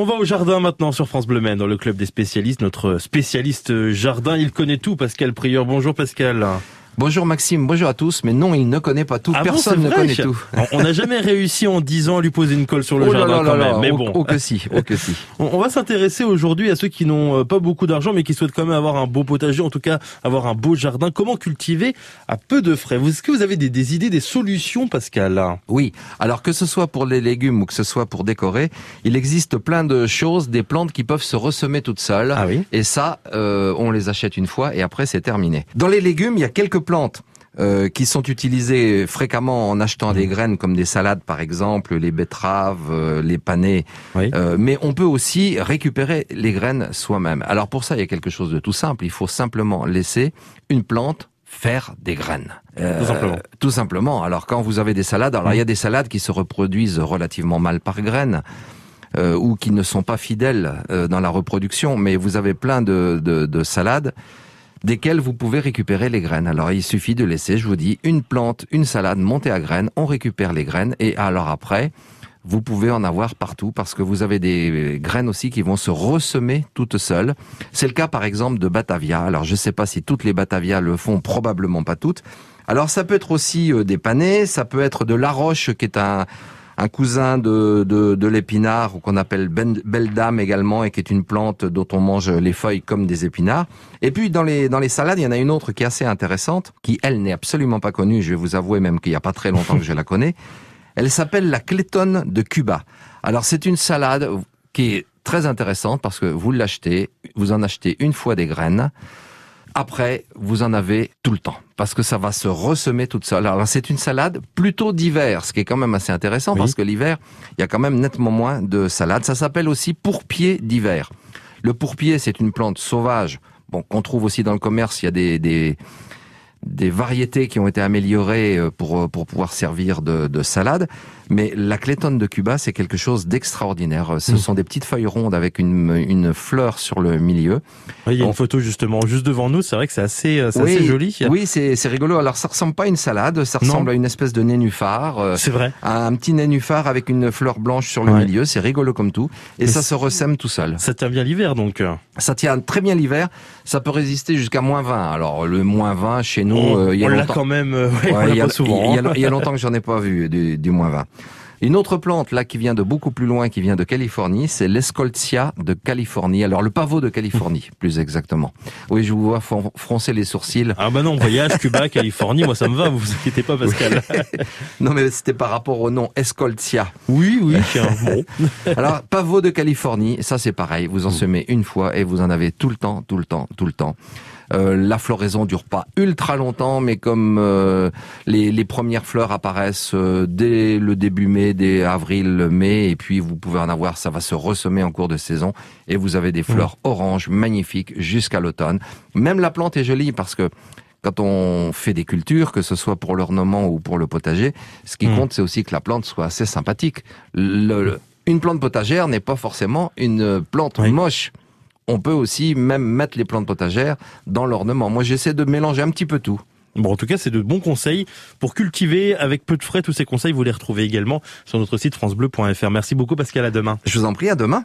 On va au jardin maintenant sur France Bleu Maine, dans le club des spécialistes. Notre spécialiste jardin, il connaît tout, Pascal Prieur. Bonjour Pascal. Bonjour Maxime, bonjour à tous, mais non, il ne connaît pas tout, Ah personne ne connaît tout. On n'a jamais réussi en 10 ans à lui poser une colle sur le Oh jardin là quand là même. là, Mais oh- bon, oh que si, oh que si. on, va s'intéresser aujourd'hui à ceux qui n'ont euh, pas beaucoup d'argent, mais qui souhaitent quand même avoir un beau potager, en tout cas avoir un beau jardin. Comment cultiver à peu de frais? Est-ce que vous avez des, des idées, des solutions, Pascal? Oui, alors que ce soit pour les légumes ou que ce soit pour décorer, il existe plein de choses, des plantes qui peuvent se ressemer toutes seules. Ah oui Et ça, euh, on les achète une fois et après c'est terminé. Dans les légumes, il y a quelques plantes euh, qui sont utilisées fréquemment en achetant Mmh. des graines comme des salades par exemple, les betteraves, euh, les panais. Oui. Euh, mais on peut aussi récupérer les graines soi-même. Alors pour ça, il y a quelque chose de tout simple. Il faut simplement laisser une plante faire des graines. Euh, Tout simplement. Tout simplement. Alors quand vous avez des salades, alors il y a des salades qui se reproduisent relativement mal par graines. euh, ou qui ne sont pas fidèles euh, dans la reproduction, mais vous avez plein de, de, de salades desquelles vous pouvez récupérer les graines. Alors il suffit de laisser, je vous dis, une plante, une salade montée à graines, on récupère les graines et alors après, vous pouvez en avoir partout parce que vous avez des graines aussi qui vont se ressemer toutes seules. C'est le cas par exemple de Batavia. Alors je ne sais pas si toutes les Batavia le font, probablement pas toutes. Alors ça peut être aussi euh, des panais, ça peut être de la roche qui est un un cousin de, de, de l'épinard qu'on appelle ben- belle dame également et qui est une plante dont on mange les feuilles comme des épinards. Et puis dans les dans les salades, il y en a une autre qui est assez intéressante, qui elle n'est absolument pas connue. Je vais vous avouer même qu'il n'y a pas très longtemps que je la connais. Elle s'appelle la clétone de Cuba. Alors c'est une salade qui est très intéressante parce que vous l'achetez, vous en achetez une fois des graines. Après, vous en avez tout le temps parce que ça va se ressemer toute seule. Alors c'est une salade plutôt d'hiver, ce qui est quand même assez intéressant Oui. parce que l'hiver, il y a quand même nettement moins de salades. Ça s'appelle aussi pourpier d'hiver. Le pourpier, c'est une plante sauvage, bon qu'on trouve aussi dans le commerce. Il y a des, des des variétés qui ont été améliorées euh, pour pour pouvoir servir de, de salade. Mais la clétone de Cuba, c'est quelque chose d'extraordinaire. Ce Mm. sont des petites feuilles rondes avec une, une fleur sur le milieu. Oui, Il y a Bon. une photo justement juste devant nous, c'est vrai que c'est assez, euh, c'est Oui, assez joli. Oui, c'est rigolo. Alors ça ressemble pas à une salade, ça Non. ressemble à une espèce de nénuphar, euh, C'est vrai. un petit nénuphar avec une fleur blanche sur le Ouais. milieu. C'est rigolo comme tout, et Mais ça se ressème tout seul. Ça tient bien l'hiver donc. Ça tient très bien l'hiver. Ça peut résister jusqu'à moins 20. Alors le moins 20 chez nous, on euh, il y a on l'a quand même, euh, ouais, Ouais, il y a- pas souvent. il y a- hein. il y a longtemps que j'en ai pas vu du, du moins 20. Une autre plante là qui vient de beaucoup plus loin, qui vient de Californie, c'est l'Escoltia de Californie. Alors le pavot de Californie, plus exactement. Oui, je vous vois fron- froncer les sourcils. Ah bah non, voyage, Cuba, Californie, moi ça me va, vous vous inquiétez pas Pascal. Non mais c'était par rapport au nom Escoltia. Oui, oui, tiens, bon. Alors pavot de Californie, ça c'est pareil. Vous en semez une fois et vous en avez tout le temps, tout le temps, tout le temps. Euh, la floraison dure pas ultra longtemps, mais comme euh, les, les premières fleurs apparaissent euh, dès le début mai, dès avril, mai, et puis vous pouvez en avoir, ça va se ressemer en cours de saison, et vous avez des fleurs oranges magnifiques jusqu'à l'automne. Même la plante est jolie parce que quand on fait des cultures, que ce soit pour l'ornement ou pour le potager, ce qui Mm. compte, c'est aussi que la plante soit assez sympathique. Le- le- une plante potagère n'est pas forcément une plante Oui. moche. On peut aussi même mettre les plantes potagères dans l'ornement. Moi, j'essaie de mélanger un petit peu tout. Bon, en tout cas, c'est de bons conseils pour cultiver avec peu de frais. Tous ces conseils, vous les retrouvez également sur notre site francebleu.fr. Merci beaucoup Pascal, à demain. Je vous en prie, à demain.